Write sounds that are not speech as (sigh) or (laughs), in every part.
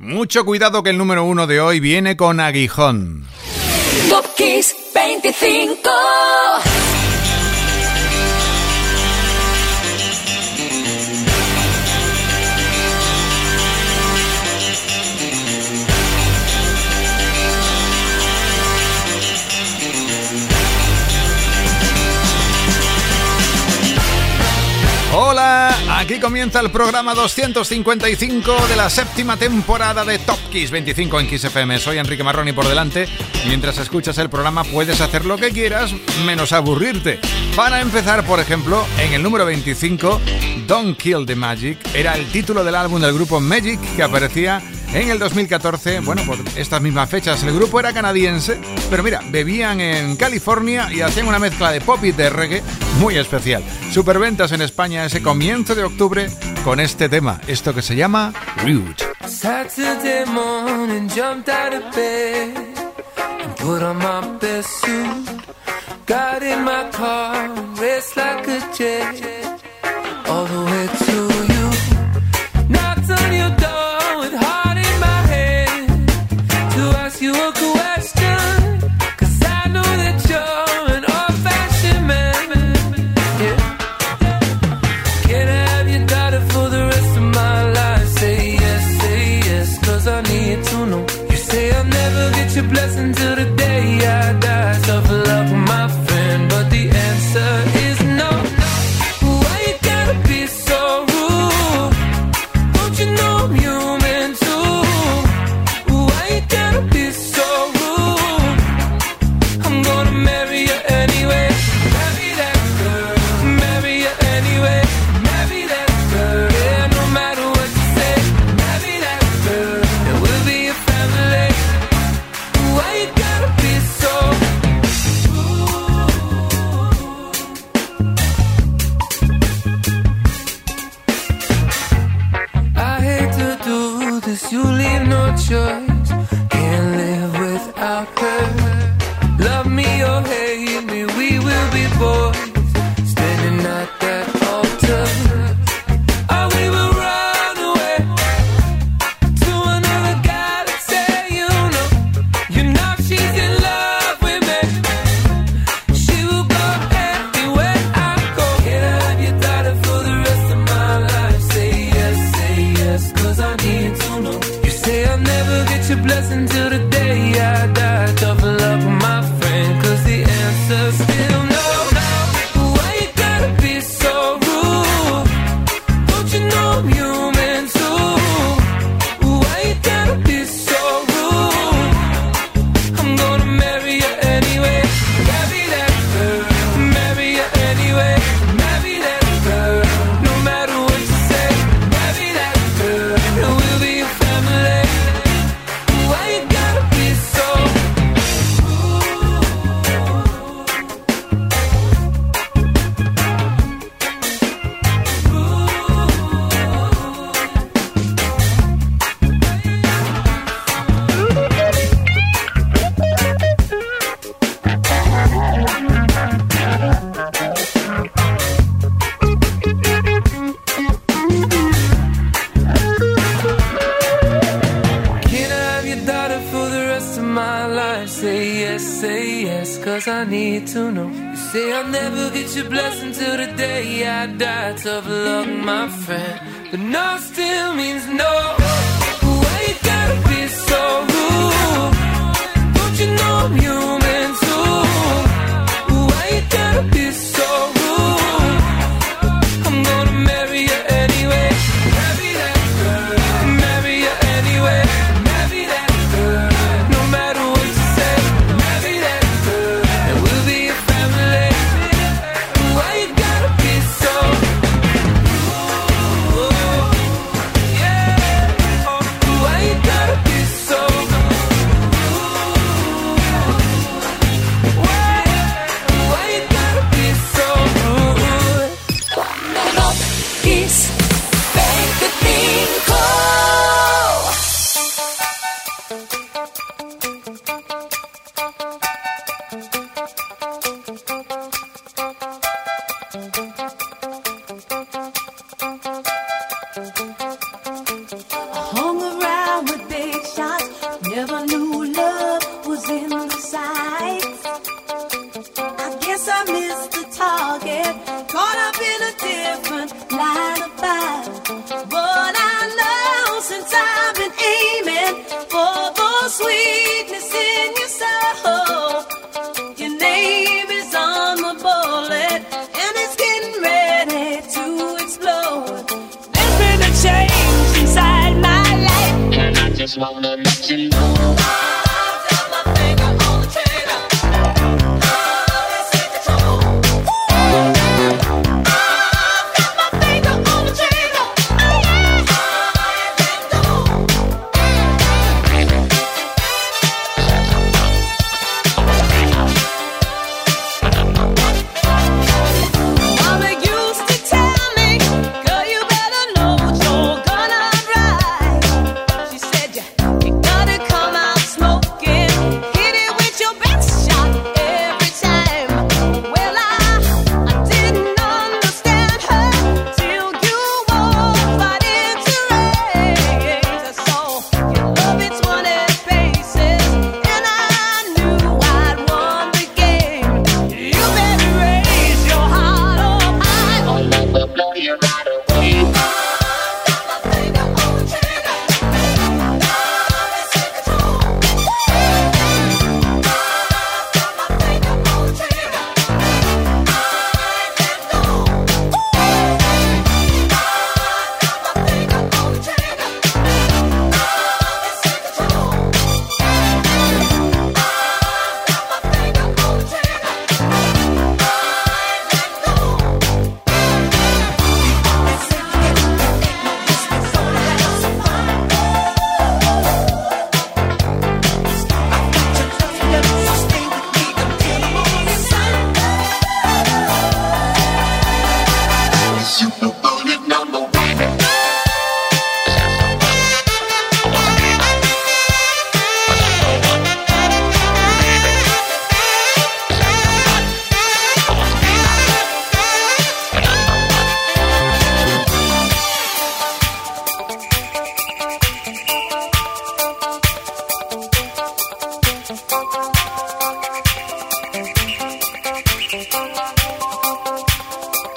Mucho cuidado que el número uno de hoy viene con aguijón. Top 25. Hola, aquí comienza el programa 255 de la séptima temporada de Top Kiss 25 en Kiss FM. Soy Enrique Marroni por delante. Mientras escuchas el programa puedes hacer lo que quieras, menos aburrirte. Para empezar, por ejemplo, en el número 25, Don't Kill the Magic era el título del álbum del grupo Magic que aparecía en el 2014, bueno, por estas mismas fechas, el grupo era canadiense, pero mira, bebían en California y hacían una mezcla de pop y de reggae muy especial. Superventas en España ese comienzo de octubre con este tema, esto que se llama Rude. Saturday morning, jumped out of bed put on my best suit. Got in my car, raced like a jet all the way to need to know.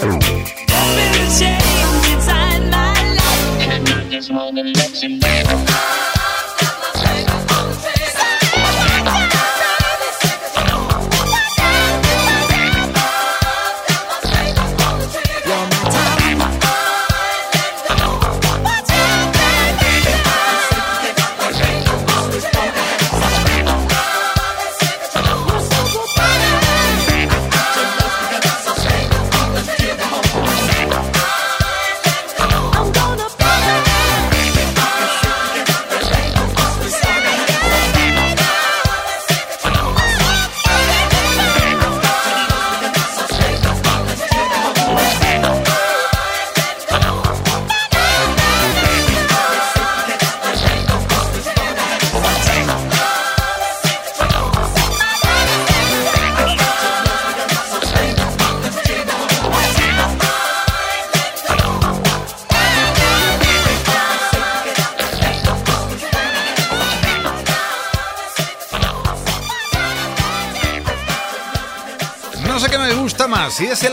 There's been a change inside my life. I just wanna let.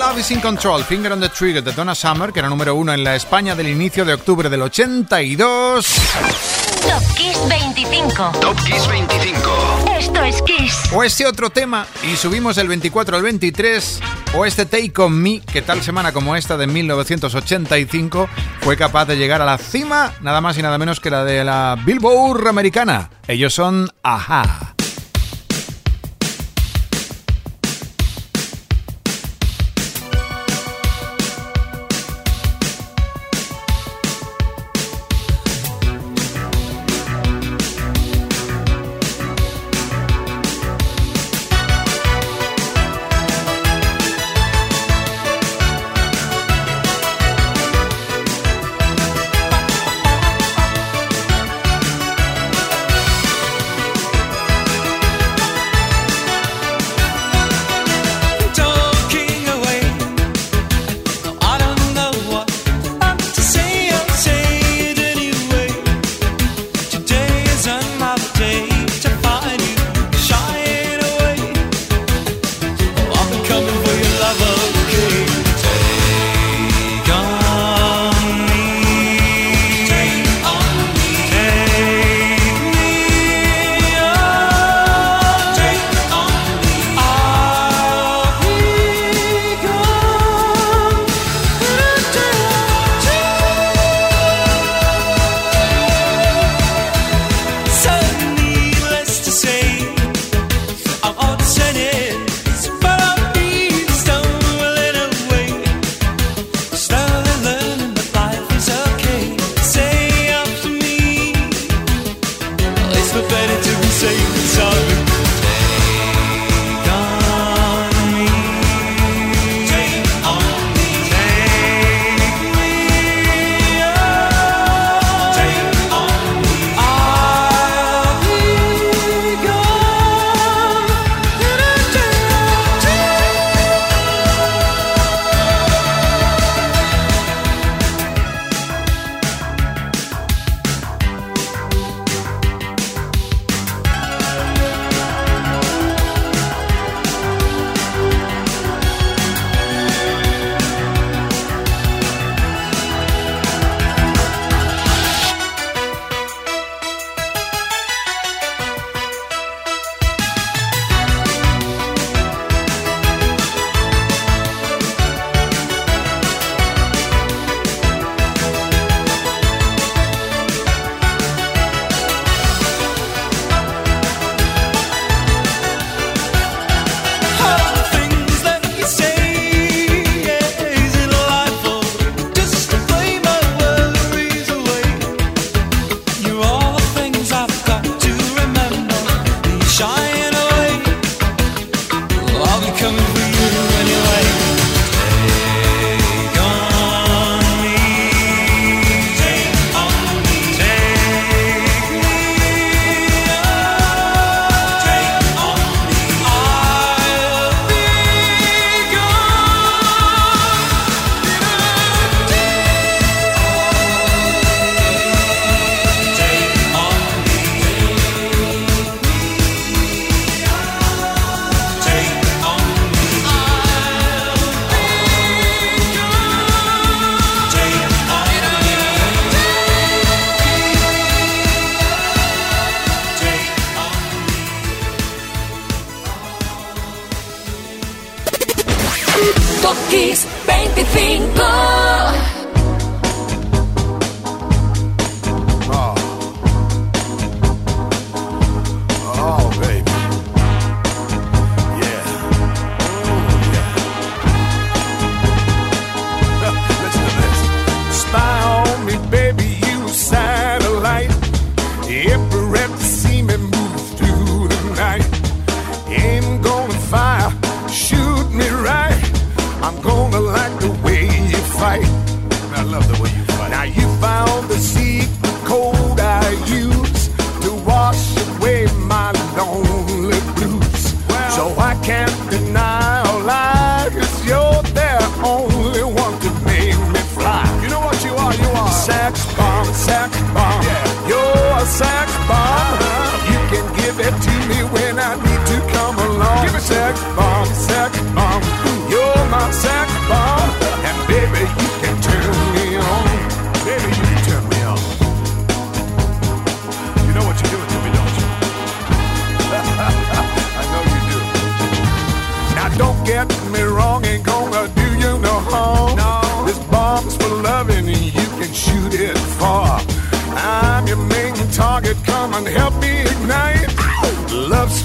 Love is in Control, Finger on the Trigger de Donna Summer, que era número uno en la España del inicio de octubre del 82. Top Kiss 25. Top Kiss 25. Esto es Kiss. O este otro tema, y subimos del 24 al 23, o este Take On Me, que tal semana como esta de 1985 fue capaz de llegar a la cima, nada más y nada menos que la de la Billboard americana. Ellos son Aja.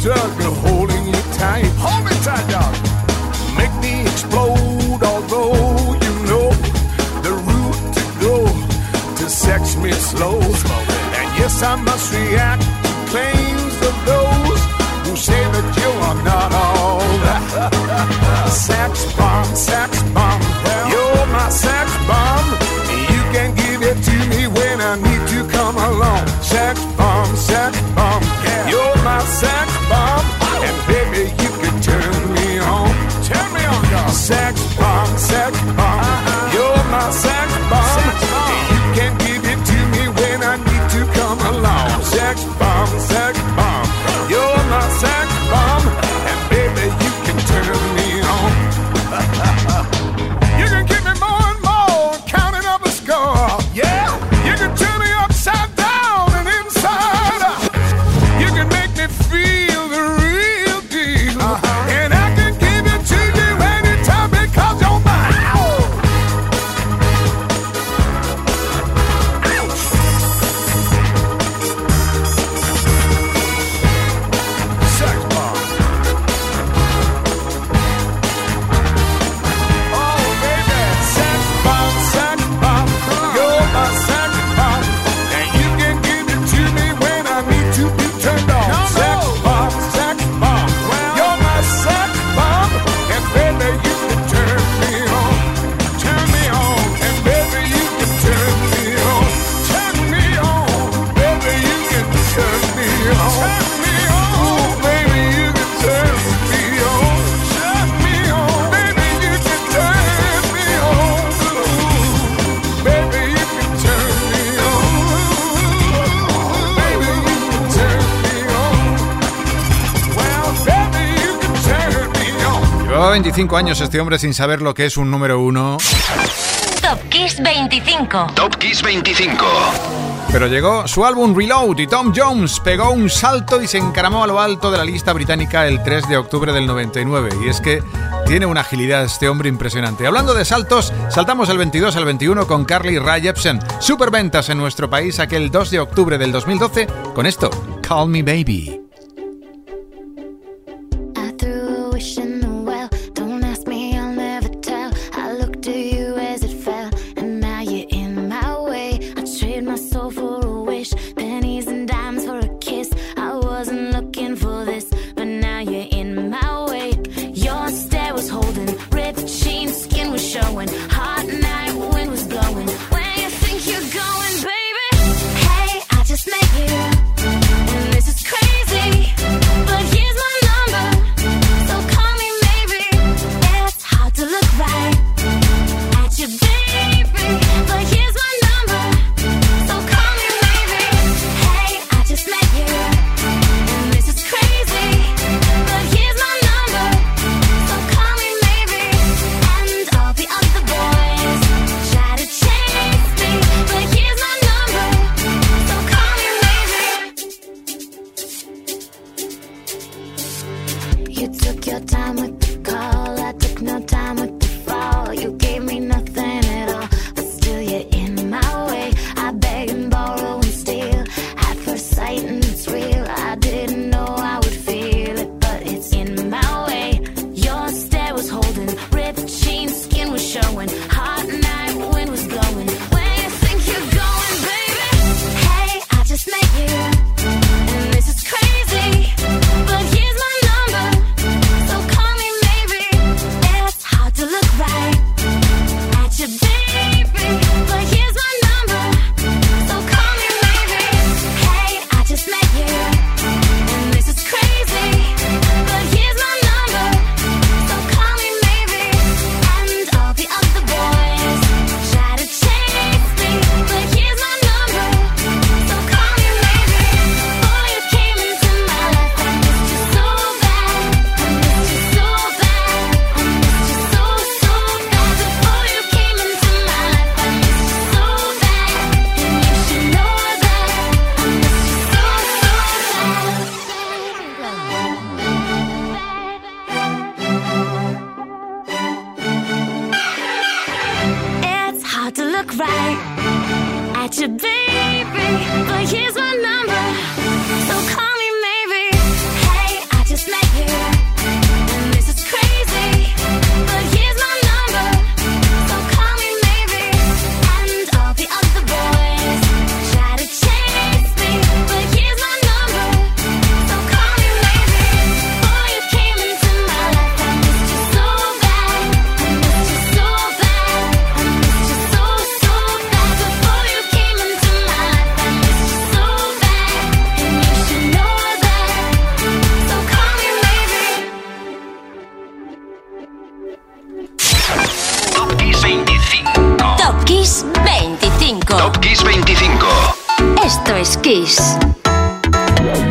circle holding you tight. Hold me tight, dog. Make me explode, although you know the route to go to sex me slow. And yes, I must react to claims of those who say that you are not all that. (laughs) sex bomb, sex bomb. Well, you're my sex bomb. You can give it to me when I need to come along. Sex bomb, sex bomb. You're my sex bomb. 25 años este hombre sin saber lo que es un número uno. Top Kiss 25. Top Kiss 25. Pero llegó su álbum Reload y Tom Jones pegó un salto y se encaramó a lo alto de la lista británica el 3 de octubre del 99. Y es que tiene una agilidad este hombre impresionante. Hablando de saltos, saltamos el 22 al 21 con Carly Rae Jepsen. Superventas en nuestro país aquel 2 de octubre del 2012 con esto, Call Me Baby.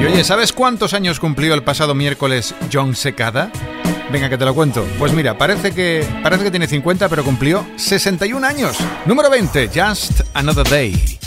Y oye, ¿sabes cuántos años cumplió el pasado miércoles John Secada? Venga, que te lo cuento. Pues mira, parece que, parece que tiene 50, pero cumplió 61 años. Número 20, Just Another Day.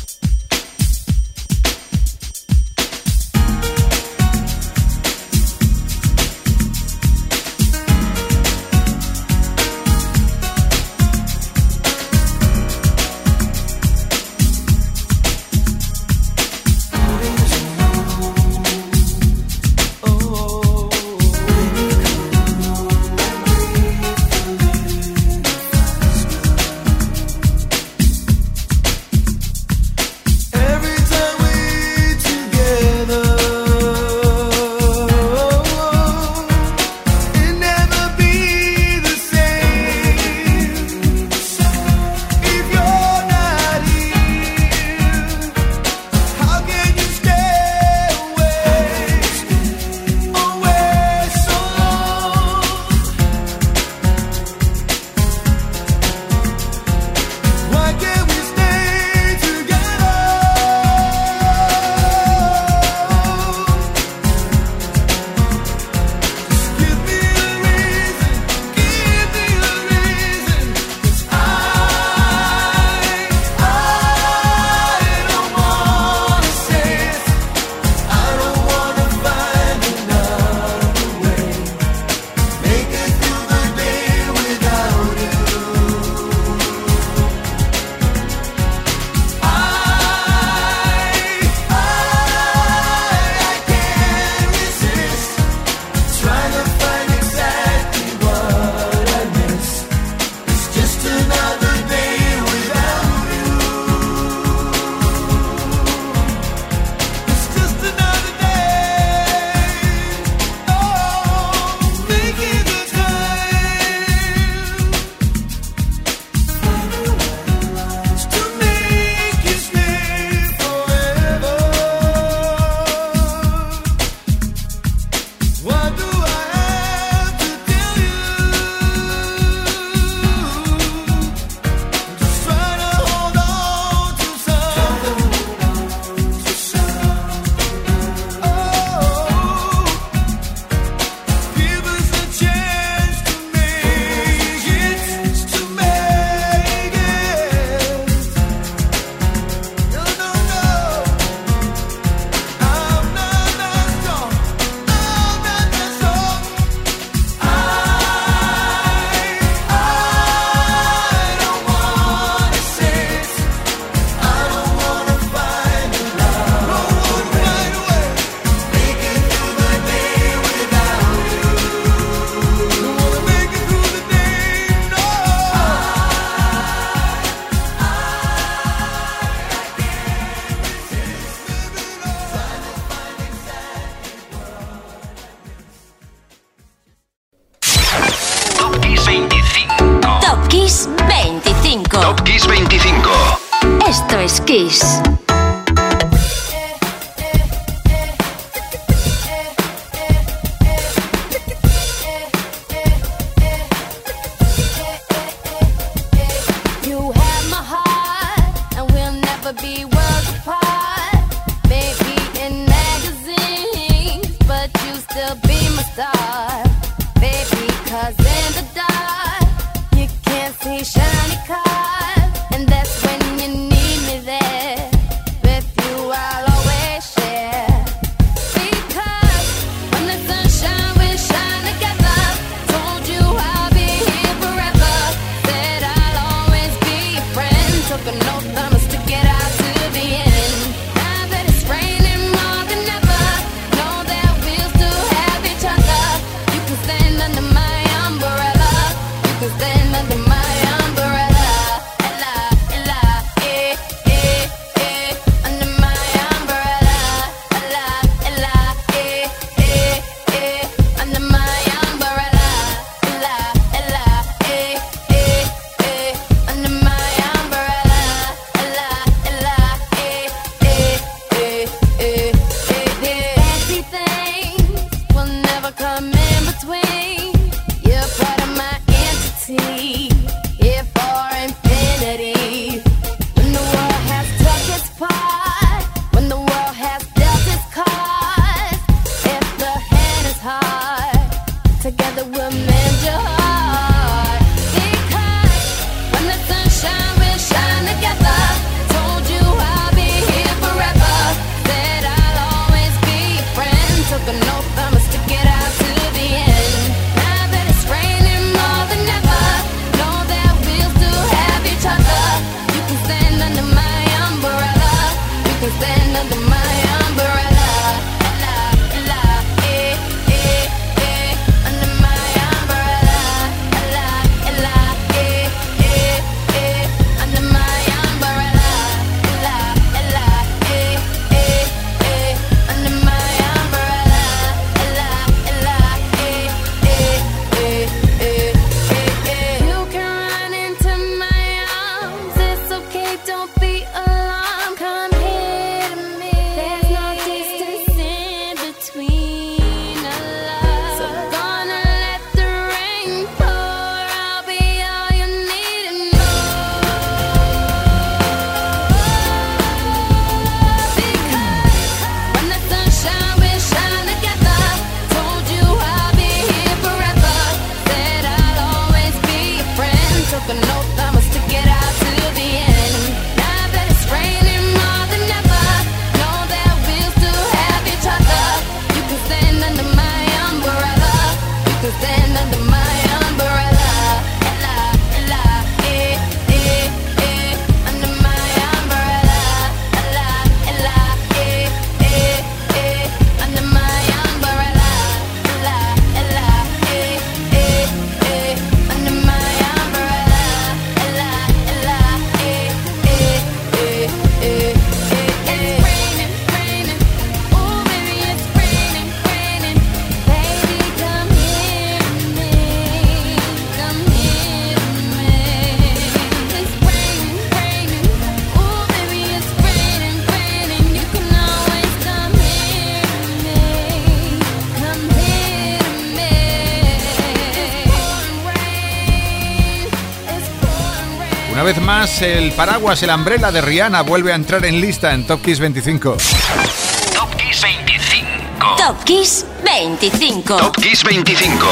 vez más, el paraguas, el umbrella de Rihanna vuelve a entrar en lista en Top Kiss 25. Top Kiss 25. Top Kiss 25. Top Kiss 25.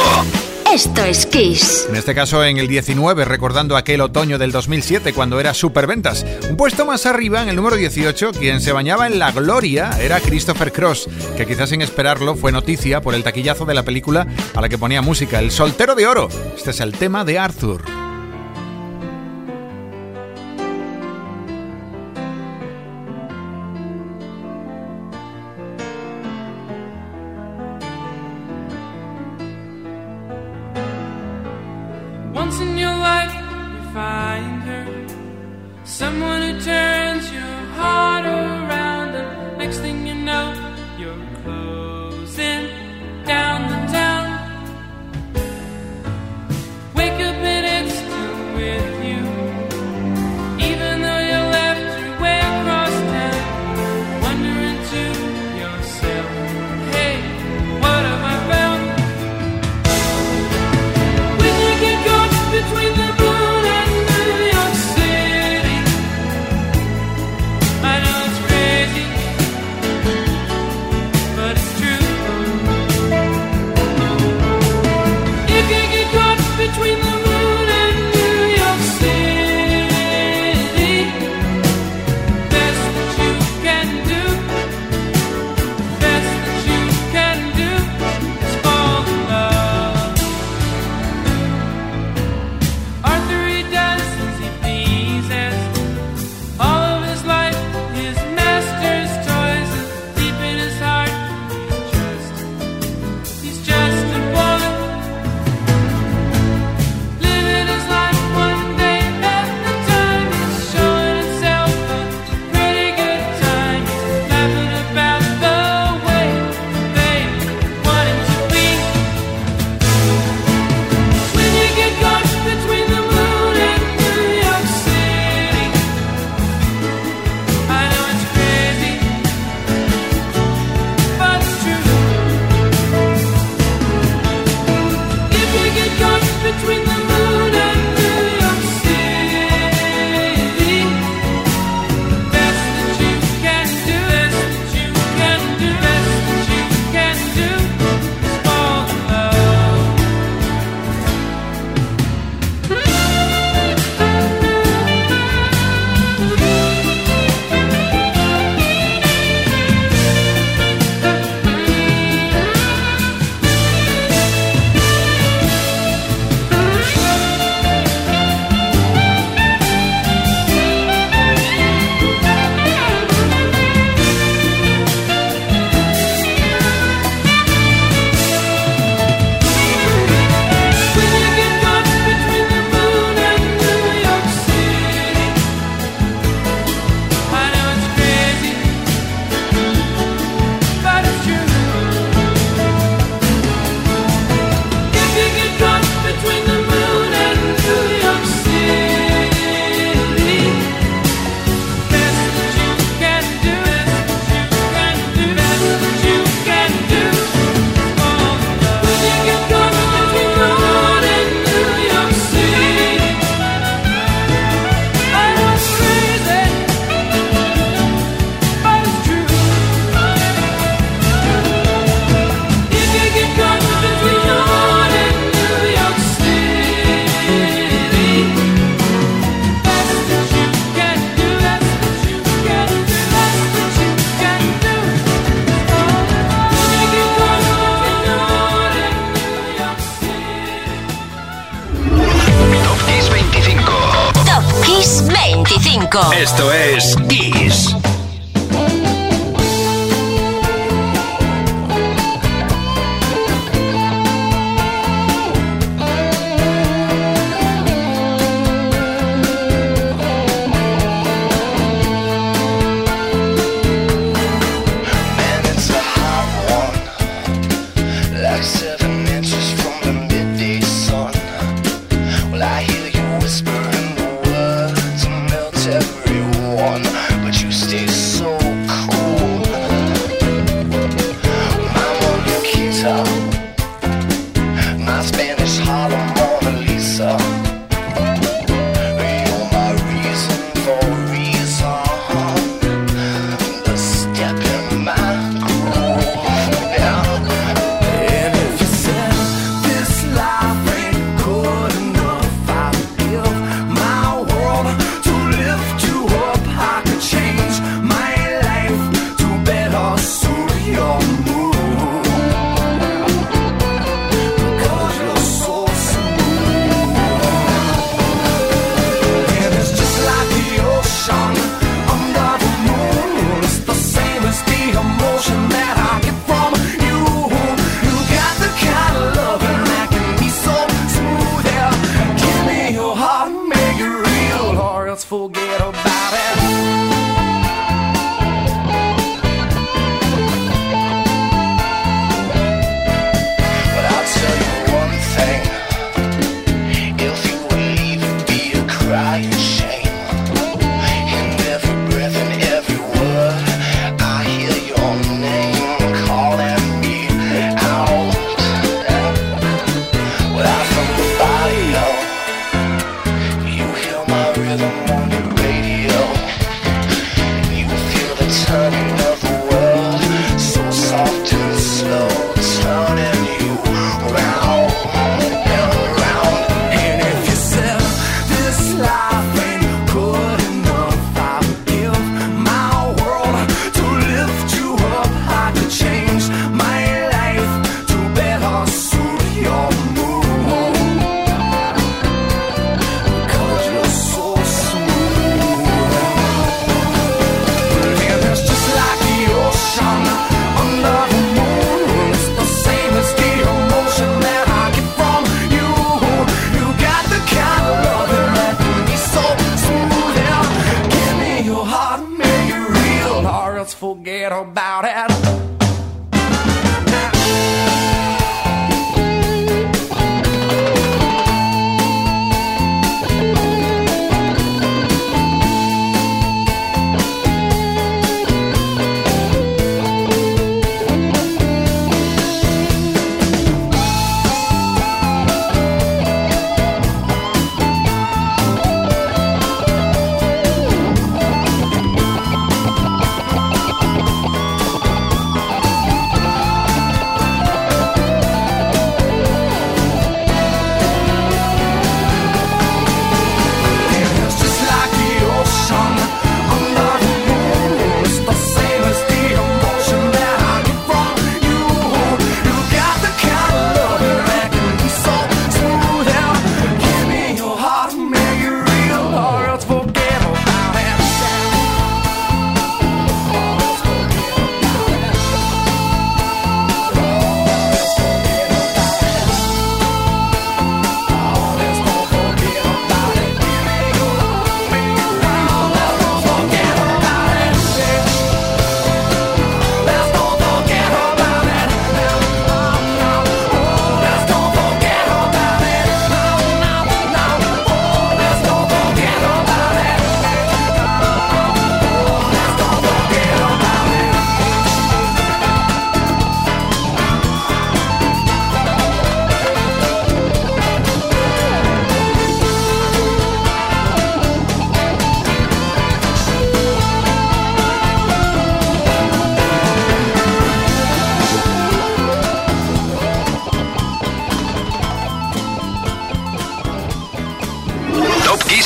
Esto es Kiss. En este caso en el 19, recordando aquel otoño del 2007 cuando era superventas. Un puesto más arriba, en el número 18, quien se bañaba en la gloria era Christopher Cross, que quizás sin esperarlo fue noticia por el taquillazo de la película a la que ponía música, El Soltero de Oro. Este es el tema de Arthur.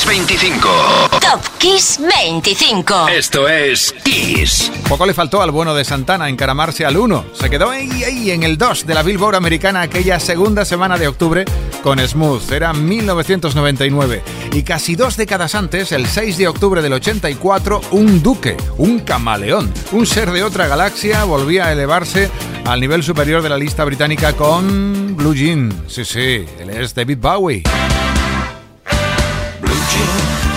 25. Top Kiss 25. Esto es Kiss. Poco le faltó al bueno de Santana encaramarse al 1. Se quedó ahí, ahí en el 2 de la Billboard americana aquella segunda semana de octubre con Smooth. Era 1999. Y casi dos décadas antes, el 6 de octubre del 84, un duque, un camaleón, un ser de otra galaxia volvía a elevarse al nivel superior de la lista británica con Blue Jean. Sí, sí, él es David Bowie. you.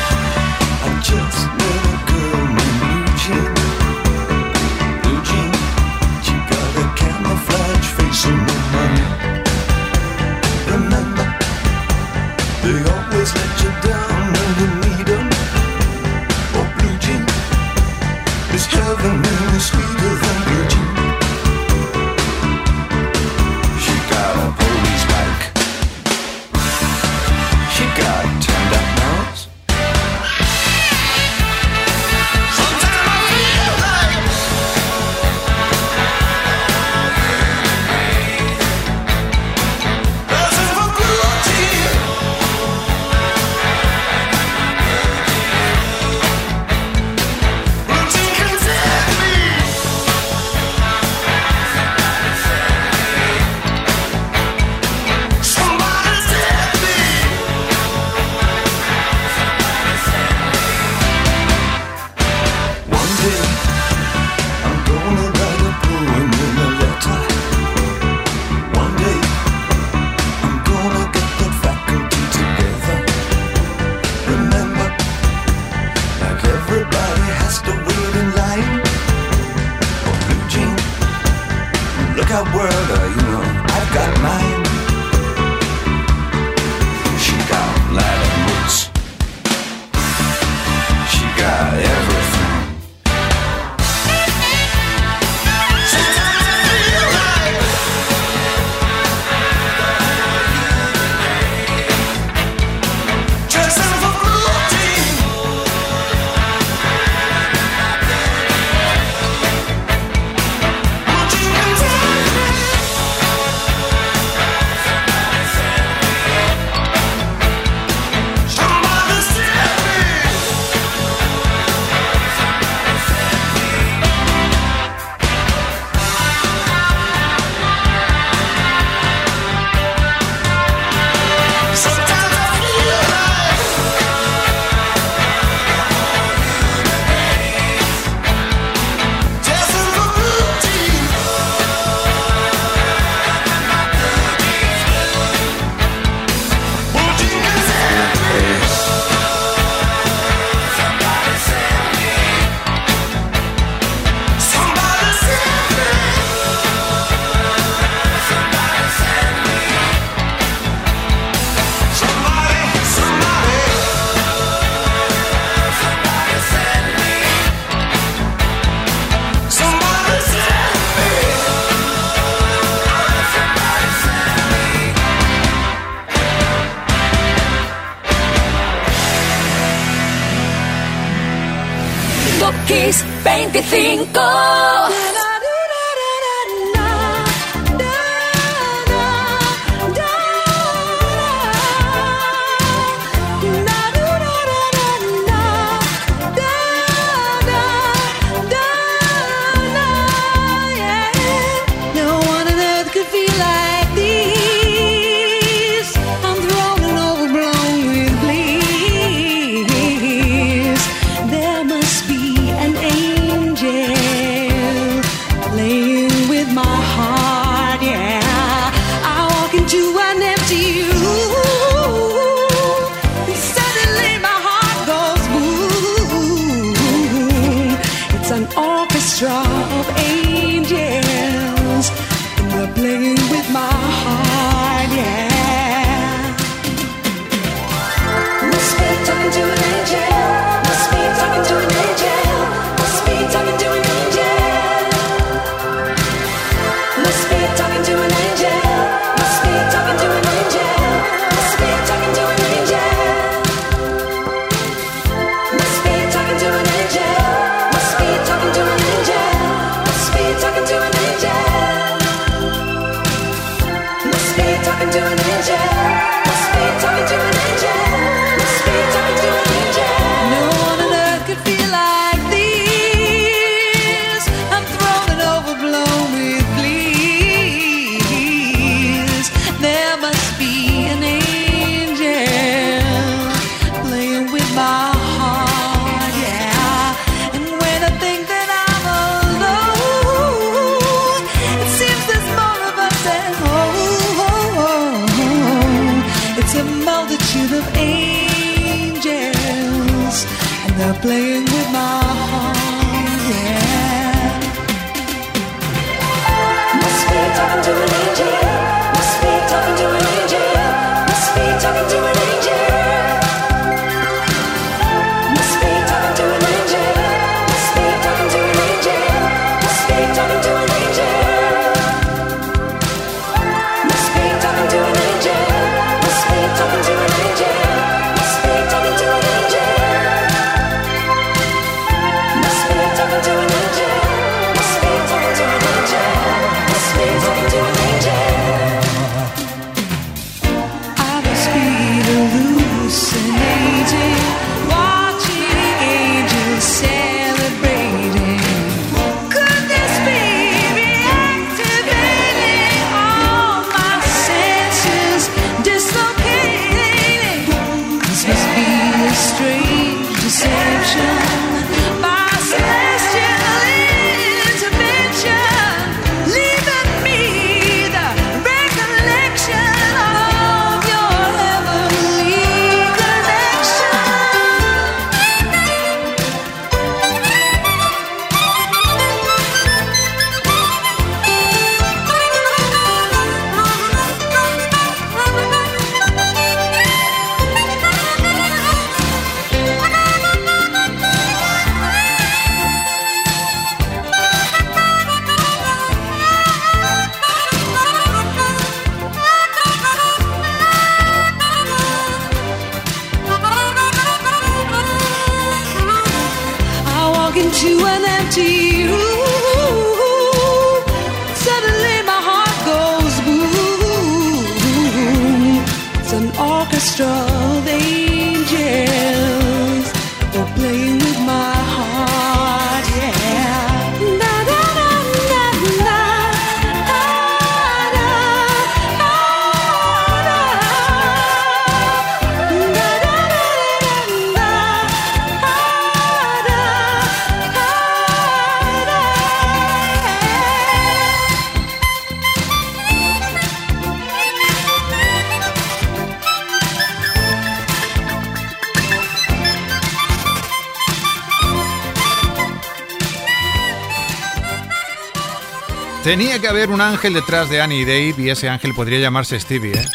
Tenía que haber un ángel detrás de Annie y Dave y ese ángel podría llamarse Stevie, ¿eh?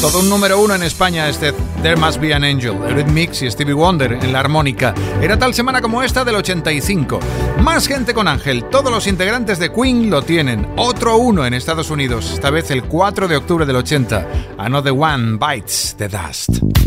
Todo un número uno en España este There Must Be an Angel, Mix y Stevie Wonder en la armónica. Era tal semana como esta del 85. Más gente con Ángel, todos los integrantes de Queen lo tienen. Otro uno en Estados Unidos, esta vez el 4 de octubre del 80. Another One Bites the Dust.